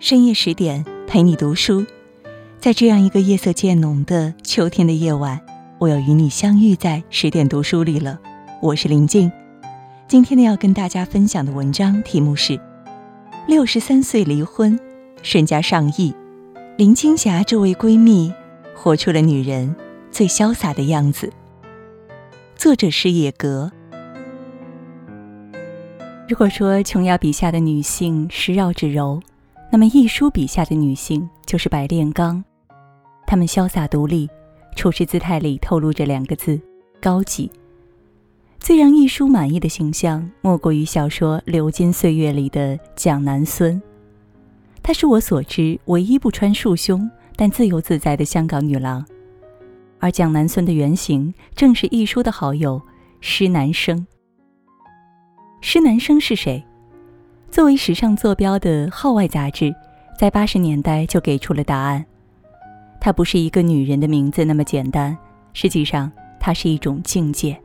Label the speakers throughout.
Speaker 1: 深夜十点陪你读书，在这样一个夜色渐浓的秋天的夜晚，我又与你相遇在十点读书里了。我是林静，今天呢要跟大家分享的文章题目是：六十三岁离婚，身家上亿，林青霞这位闺蜜活出了女人最潇洒的样子。作者是野格。如果说琼瑶笔下的女性是绕指柔。那么，亦舒笔下的女性就是白炼钢，她们潇洒独立，处事姿态里透露着两个字：高级。最让亦舒满意的形象，莫过于小说《流金岁月》里的蒋南孙。她是我所知唯一不穿束胸但自由自在的香港女郎，而蒋南孙的原型正是亦舒的好友施南生。施南生是谁？作为时尚坐标的《号外》杂志，在八十年代就给出了答案：它不是一个女人的名字那么简单，实际上它是一种境界。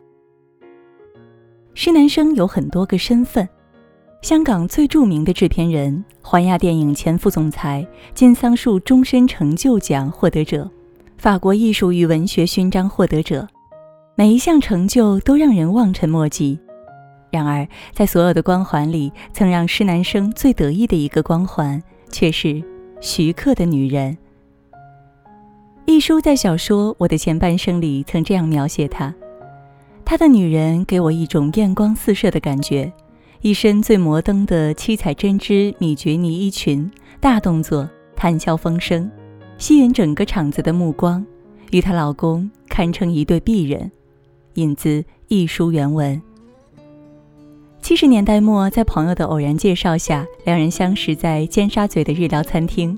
Speaker 1: 施南生有很多个身份：香港最著名的制片人、环亚电影前副总裁、金桑树终身成就奖获得者、法国艺术与文学勋章获得者，每一项成就都让人望尘莫及。然而，在所有的光环里，曾让施南生最得意的一个光环，却是徐克的女人。一书在小说《我的前半生》里曾这样描写她：她的女人给我一种艳光四射的感觉，一身最摩登的七彩针织米珏呢衣裙，大动作，谈笑风生，吸引整个场子的目光，与她老公堪称一对璧人。引自一书原文。七十年代末，在朋友的偶然介绍下，两人相识在尖沙咀的日料餐厅。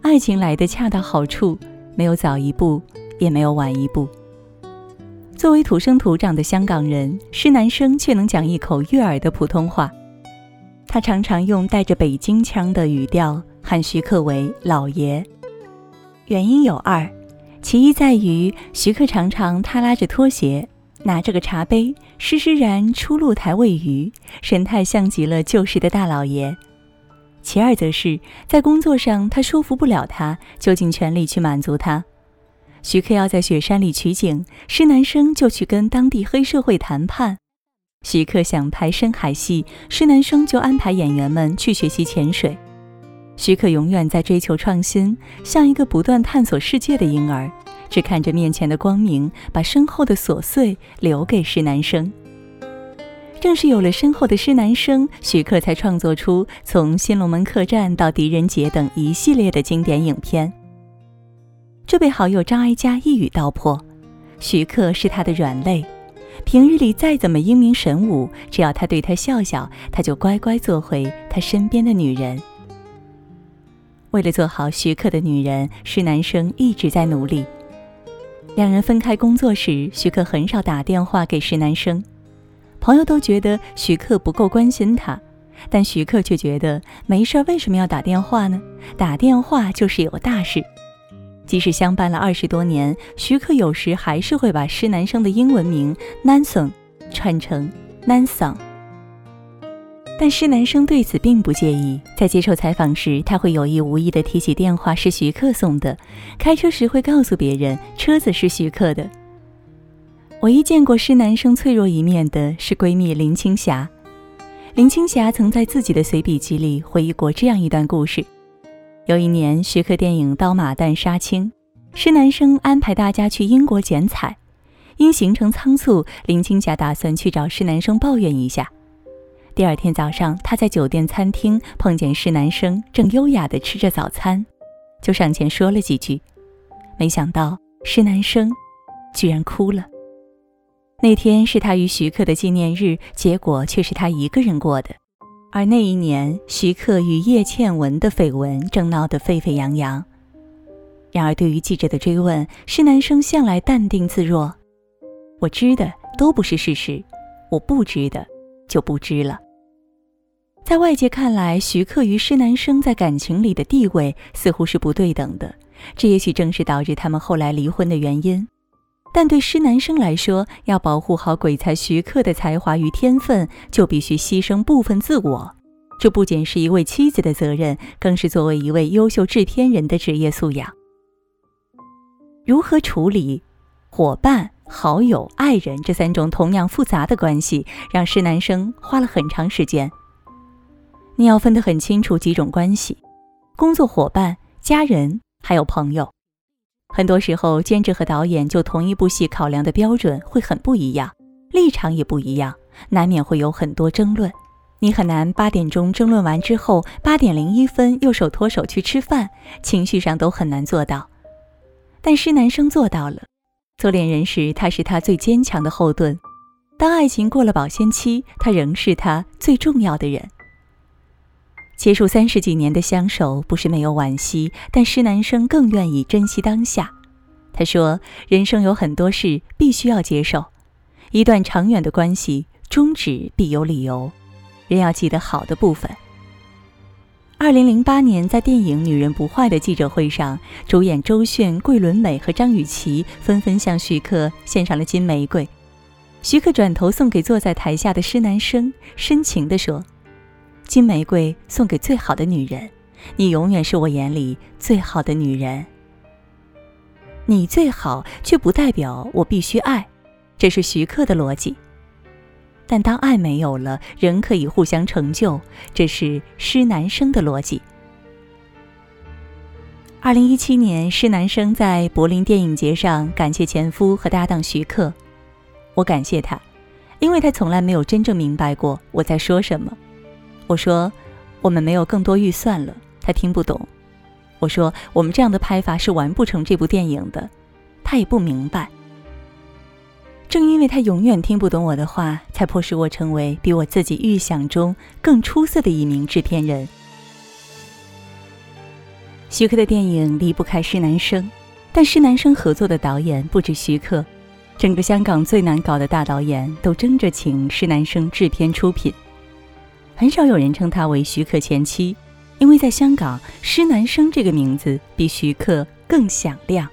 Speaker 1: 爱情来的恰到好处，没有早一步，也没有晚一步。作为土生土长的香港人，施南生却能讲一口悦耳的普通话。他常常用带着北京腔的语调喊徐克为“老爷”。原因有二，其一在于徐克常常他拉着拖鞋。拿着个茶杯，施施然出露台喂鱼，神态像极了旧时的大老爷。其二则是在工作上，他说服不了他，就尽全力去满足他。徐克要在雪山里取景，施南生就去跟当地黑社会谈判。徐克想拍深海戏，施南生就安排演员们去学习潜水。徐克永远在追求创新，像一个不断探索世界的婴儿。只看着面前的光明，把身后的琐碎留给施南生。正是有了身后的施南生，徐克才创作出从《新龙门客栈》到《狄仁杰》等一系列的经典影片。这被好友张艾嘉一语道破：徐克是他的软肋，平日里再怎么英明神武，只要他对他笑笑，他就乖乖做回他身边的女人。为了做好徐克的女人，施南生一直在努力。两人分开工作时，徐克很少打电话给施南生，朋友都觉得徐克不够关心他，但徐克却觉得没事，为什么要打电话呢？打电话就是有大事。即使相伴了二十多年，徐克有时还是会把施南生的英文名 Nanson 串成 Nanson。但施南生对此并不介意，在接受采访时，他会有意无意地提起电话是徐克送的，开车时会告诉别人车子是徐克的。唯一见过施南生脆弱一面的是闺蜜林青霞。林青霞曾在自己的随笔集里回忆过这样一段故事：有一年，徐克电影《刀马旦》杀青，施南生安排大家去英国剪彩，因行程仓促，林青霞打算去找施南生抱怨一下。第二天早上，他在酒店餐厅碰见施南生正优雅地吃着早餐，就上前说了几句。没想到施南生居然哭了。那天是他与徐克的纪念日，结果却是他一个人过的。而那一年，徐克与叶倩文的绯闻正闹得沸沸扬扬。然而，对于记者的追问，施南生向来淡定自若：“我知的都不是事实，我不知的就不知了。”在外界看来，徐克与施南生在感情里的地位似乎是不对等的，这也许正是导致他们后来离婚的原因。但对施南生来说，要保护好鬼才徐克的才华与天分，就必须牺牲部分自我。这不仅是一位妻子的责任，更是作为一位优秀制片人的职业素养。如何处理伙伴、好友、爱人这三种同样复杂的关系，让施南生花了很长时间。你要分得很清楚几种关系：工作伙伴、家人，还有朋友。很多时候，监制和导演就同一部戏考量的标准会很不一样，立场也不一样，难免会有很多争论。你很难八点钟争论完之后，八点零一分又手拖手去吃饭，情绪上都很难做到。但施南生做到了。做恋人时，他是他最坚强的后盾；当爱情过了保鲜期，他仍是他最重要的人。结束三十几年的相守，不是没有惋惜，但施南生更愿意珍惜当下。他说：“人生有很多事必须要接受，一段长远的关系终止必有理由。”人要记得好的部分。二零零八年，在电影《女人不坏》的记者会上，主演周迅、桂纶镁和张雨绮纷纷向徐克献上了金玫瑰。徐克转头送给坐在台下的施南生，深情地说：“金玫瑰送给最好的女人，你永远是我眼里最好的女人。你最好，却不代表我必须爱，这是徐克的逻辑。”但当爱没有了，仍可以互相成就，这是施南生的逻辑。二零一七年，施南生在柏林电影节上感谢前夫和搭档徐克，我感谢他，因为他从来没有真正明白过我在说什么。我说我们没有更多预算了，他听不懂。我说我们这样的拍法是完不成这部电影的，他也不明白。正因为他永远听不懂我的话，才迫使我成为比我自己预想中更出色的一名制片人。徐克的电影离不开施南生，但施南生合作的导演不止徐克，整个香港最难搞的大导演都争着请施南生制片出品。很少有人称他为徐克前妻，因为在香港，施南生这个名字比徐克更响亮。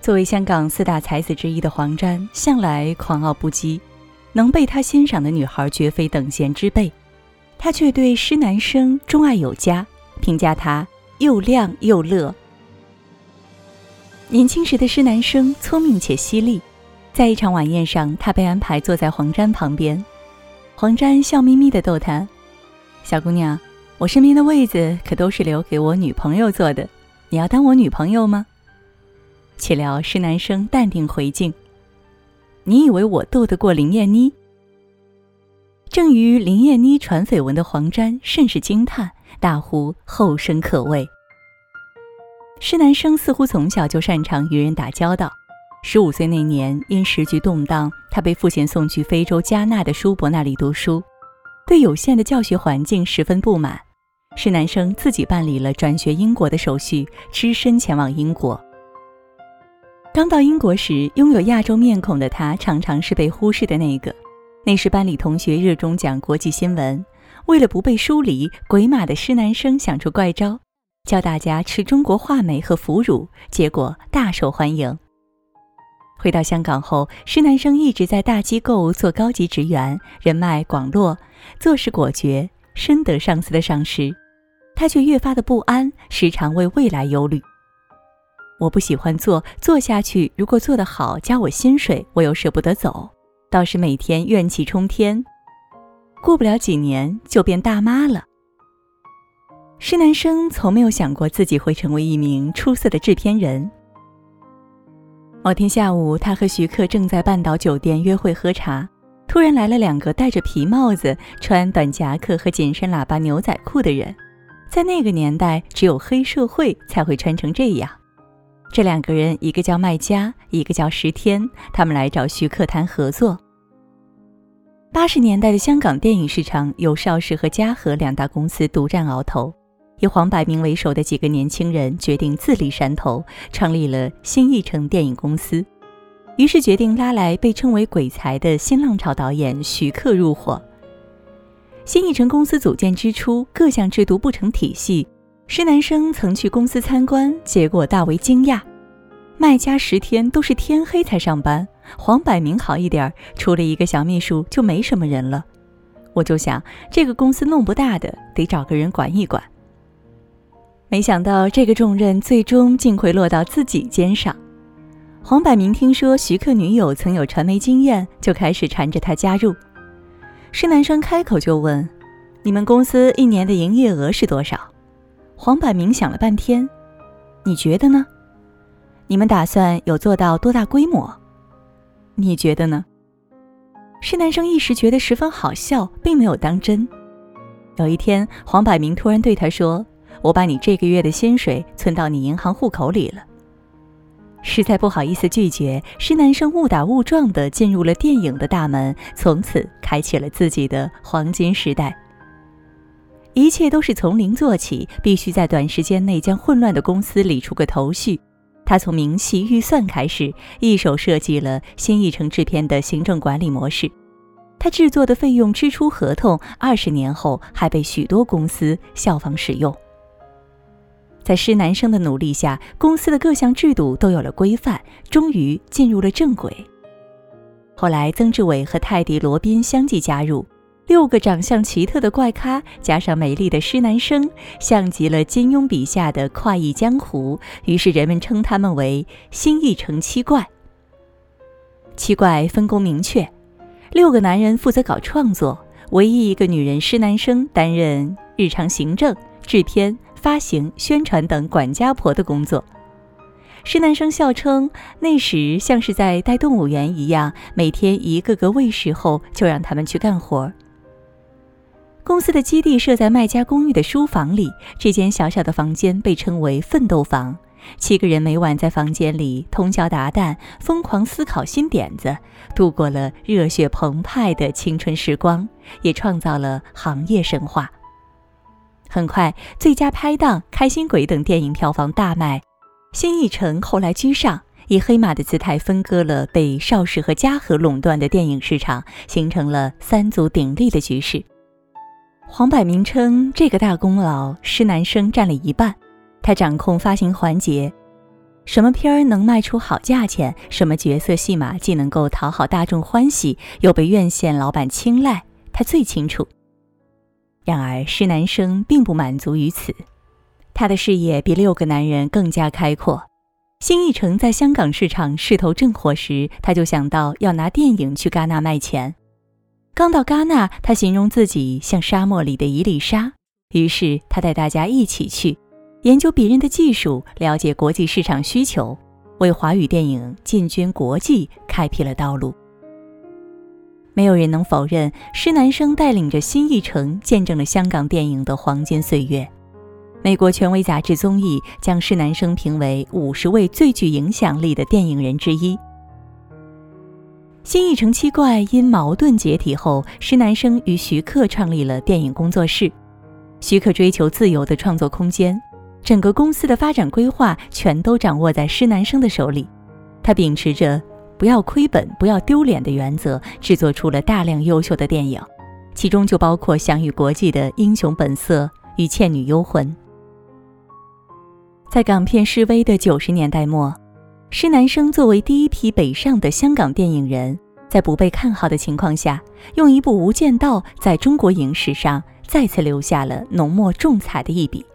Speaker 1: 作为香港四大才子之一的黄沾，向来狂傲不羁，能被他欣赏的女孩绝非等闲之辈。他却对施南生钟爱有加，评价他又亮又乐。年轻时的施南生聪明且犀利，在一场晚宴上，他被安排坐在黄沾旁边。黄沾笑眯眯地逗他：“小姑娘，我身边的位子可都是留给我女朋友坐的，你要当我女朋友吗？”岂料施南生淡定回敬：“你以为我斗得过林燕妮？”正与林燕妮传绯闻的黄沾甚是惊叹，大呼后生可畏。施南生似乎从小就擅长与人打交道。十五岁那年，因时局动荡，他被父亲送去非洲加纳的叔伯那里读书，对有限的教学环境十分不满。施南生自己办理了转学英国的手续，只身前往英国。刚到英国时，拥有亚洲面孔的他常常是被忽视的那个。那时班里同学热衷讲国际新闻，为了不被疏离，鬼马的施南生想出怪招，教大家吃中国话梅和腐乳，结果大受欢迎。回到香港后，施南生一直在大机构做高级职员，人脉广络，做事果决，深得上司的赏识。他却越发的不安，时常为未来忧虑。我不喜欢做，做下去如果做得好，加我薪水，我又舍不得走，倒是每天怨气冲天。过不了几年就变大妈了。施南生从没有想过自己会成为一名出色的制片人。某天下午，他和徐克正在半岛酒店约会喝茶，突然来了两个戴着皮帽子、穿短夹克和紧身喇叭牛仔裤的人。在那个年代，只有黑社会才会穿成这样。这两个人，一个叫麦嘉，一个叫石天，他们来找徐克谈合作。八十年代的香港电影市场由邵氏和嘉禾两大公司独占鳌头，以黄百鸣为首的几个年轻人决定自立山头，创立了新艺城电影公司。于是决定拉来被称为“鬼才”的新浪潮导演徐克入伙。新艺城公司组建之初，各项制度不成体系。施南生曾去公司参观，结果大为惊讶。麦家十天都是天黑才上班，黄百鸣好一点，除了一个小秘书就没什么人了。我就想这个公司弄不大的，得找个人管一管。没想到这个重任最终竟会落到自己肩上。黄百鸣听说徐克女友曾有传媒经验，就开始缠着他加入。施南生开口就问：“你们公司一年的营业额是多少？”黄百鸣想了半天：“你觉得呢？你们打算有做到多大规模？你觉得呢？”施南生一时觉得十分好笑，并没有当真。有一天，黄百鸣突然对他说：“我把你这个月的薪水存到你银行户口里了。”实在不好意思拒绝，施南生误打误撞地进入了电影的大门，从此开启了自己的黄金时代。一切都是从零做起，必须在短时间内将混乱的公司理出个头绪。他从明细预算开始，一手设计了新艺城制片的行政管理模式。他制作的费用支出合同，二十年后还被许多公司效仿使用。在施南生的努力下，公司的各项制度都有了规范，终于进入了正轨。后来，曾志伟和泰迪罗宾相继加入。六个长相奇特的怪咖，加上美丽的施南生，像极了金庸笔下的快意江湖。于是人们称他们为“新艺城七怪”。七怪分工明确，六个男人负责搞创作，唯一一个女人施南生担任日常行政、制片、发行、宣传等管家婆的工作。施南生笑称，那时像是在带动物园一样，每天一个个喂食后，就让他们去干活。公司的基地设在麦家公寓的书房里，这间小小的房间被称为“奋斗房”。七个人每晚在房间里通宵达旦，疯狂思考新点子，度过了热血澎湃的青春时光，也创造了行业神话。很快，《最佳拍档》《开心鬼》等电影票房大卖，新艺城后来居上，以黑马的姿态分割了被邵氏和嘉禾垄断的电影市场，形成了三足鼎立的局势。黄百鸣称，这个大功劳施南生占了一半，他掌控发行环节，什么片儿能卖出好价钱，什么角色戏码既能够讨好大众欢喜，又被院线老板青睐，他最清楚。然而施南生并不满足于此，他的视野比六个男人更加开阔。新艺城在香港市场势头正火时，他就想到要拿电影去戛纳卖钱。刚到戛纳，他形容自己像沙漠里的一粒沙。于是他带大家一起去研究别人的技术，了解国际市场需求，为华语电影进军国际开辟了道路。没有人能否认，施南生带领着新艺城见证了香港电影的黄金岁月。美国权威杂志《综艺》将施南生评为五十位最具影响力的电影人之一。新艺城七怪因矛盾解体后，施南生与徐克创立了电影工作室。徐克追求自由的创作空间，整个公司的发展规划全都掌握在施南生的手里。他秉持着不要亏本、不要丢脸的原则，制作出了大量优秀的电影，其中就包括享誉国际的《英雄本色》与《倩女幽魂》。在港片示威的九十年代末。施南生作为第一批北上的香港电影人，在不被看好的情况下，用一部《无间道》在中国影史上再次留下了浓墨重彩的一笔。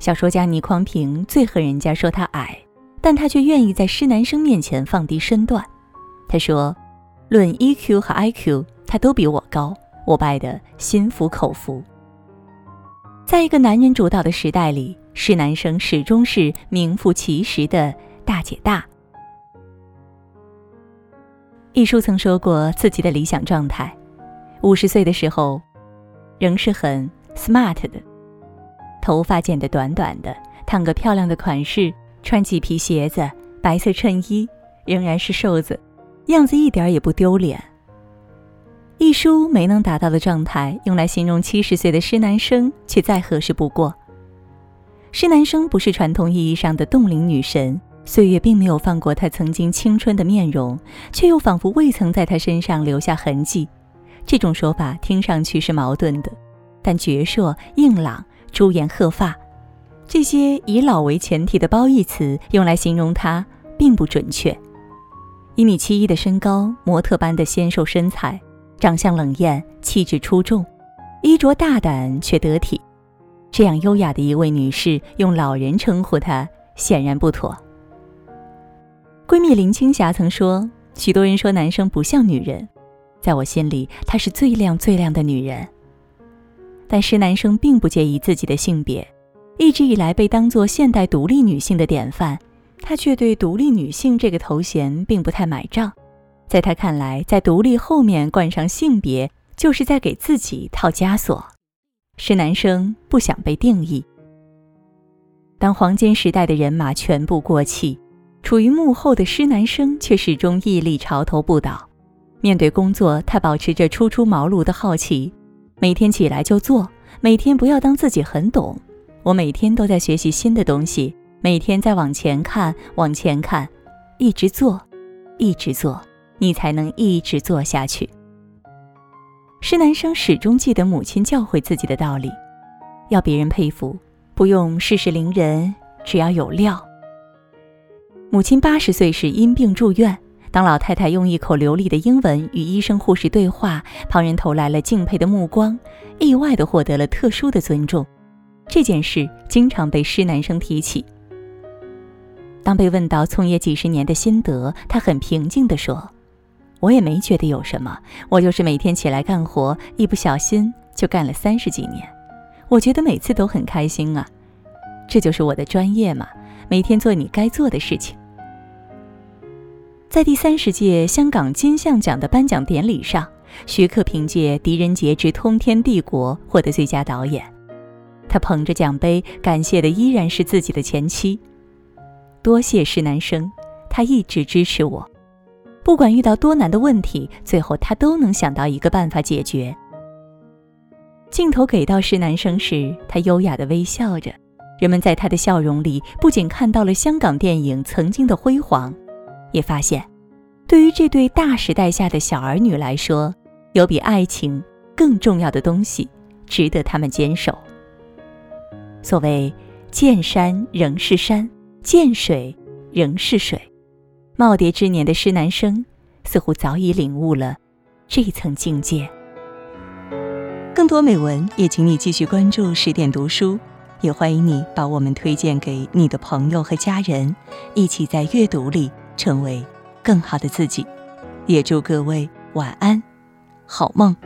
Speaker 1: 小说家倪匡平最恨人家说他矮，但他却愿意在施南生面前放低身段。他说：“论 EQ 和 IQ，他都比我高，我拜得心服口服。”在一个男人主导的时代里。施南生始终是名副其实的大姐大。一书曾说过自己的理想状态：五十岁的时候，仍是很 smart 的，头发剪得短短的，烫个漂亮的款式，穿麂皮鞋子，白色衬衣，仍然是瘦子，样子一点也不丢脸。一书没能达到的状态，用来形容七十岁的施南生，却再合适不过。施南生不是传统意义上的冻龄女神，岁月并没有放过她曾经青春的面容，却又仿佛未曾在她身上留下痕迹。这种说法听上去是矛盾的，但矍铄、硬朗、朱颜鹤发，这些以老为前提的褒义词用来形容她并不准确。一米七一的身高，模特般的纤瘦身材，长相冷艳，气质出众，衣着大胆却得体。这样优雅的一位女士，用老人称呼她，显然不妥。闺蜜林青霞曾说：“许多人说男生不像女人，在我心里，她是最亮最亮的女人。”但是男生并不介意自己的性别，一直以来被当作现代独立女性的典范，她却对独立女性这个头衔并不太买账。在她看来，在独立后面冠上性别，就是在给自己套枷锁。是男生不想被定义。当黄金时代的人马全部过气，处于幕后的施南生却始终屹立潮头不倒。面对工作，他保持着初出茅庐的好奇，每天起来就做，每天不要当自己很懂。我每天都在学习新的东西，每天在往前看，往前看，一直做，一直做，你才能一直做下去。施南生始终记得母亲教诲自己的道理：要别人佩服，不用事事凌人，只要有料。母亲八十岁时因病住院，当老太太用一口流利的英文与医生护士对话，旁人投来了敬佩的目光，意外地获得了特殊的尊重。这件事经常被施南生提起。当被问到从业几十年的心得，他很平静地说。我也没觉得有什么，我就是每天起来干活，一不小心就干了三十几年。我觉得每次都很开心啊，这就是我的专业嘛，每天做你该做的事情。在第三十届香港金像奖的颁奖典礼上，徐克凭借《狄仁杰之通天帝国》获得最佳导演，他捧着奖杯，感谢的依然是自己的前妻。多谢施南生，他一直支持我。不管遇到多难的问题，最后他都能想到一个办法解决。镜头给到施南生时，他优雅的微笑着，人们在他的笑容里不仅看到了香港电影曾经的辉煌，也发现，对于这对大时代下的小儿女来说，有比爱情更重要的东西，值得他们坚守。所谓见山仍是山，见水仍是水。耄耋之年的施南生，似乎早已领悟了这一层境界。更多美文，也请你继续关注十点读书，也欢迎你把我们推荐给你的朋友和家人，一起在阅读里成为更好的自己。也祝各位晚安，好梦。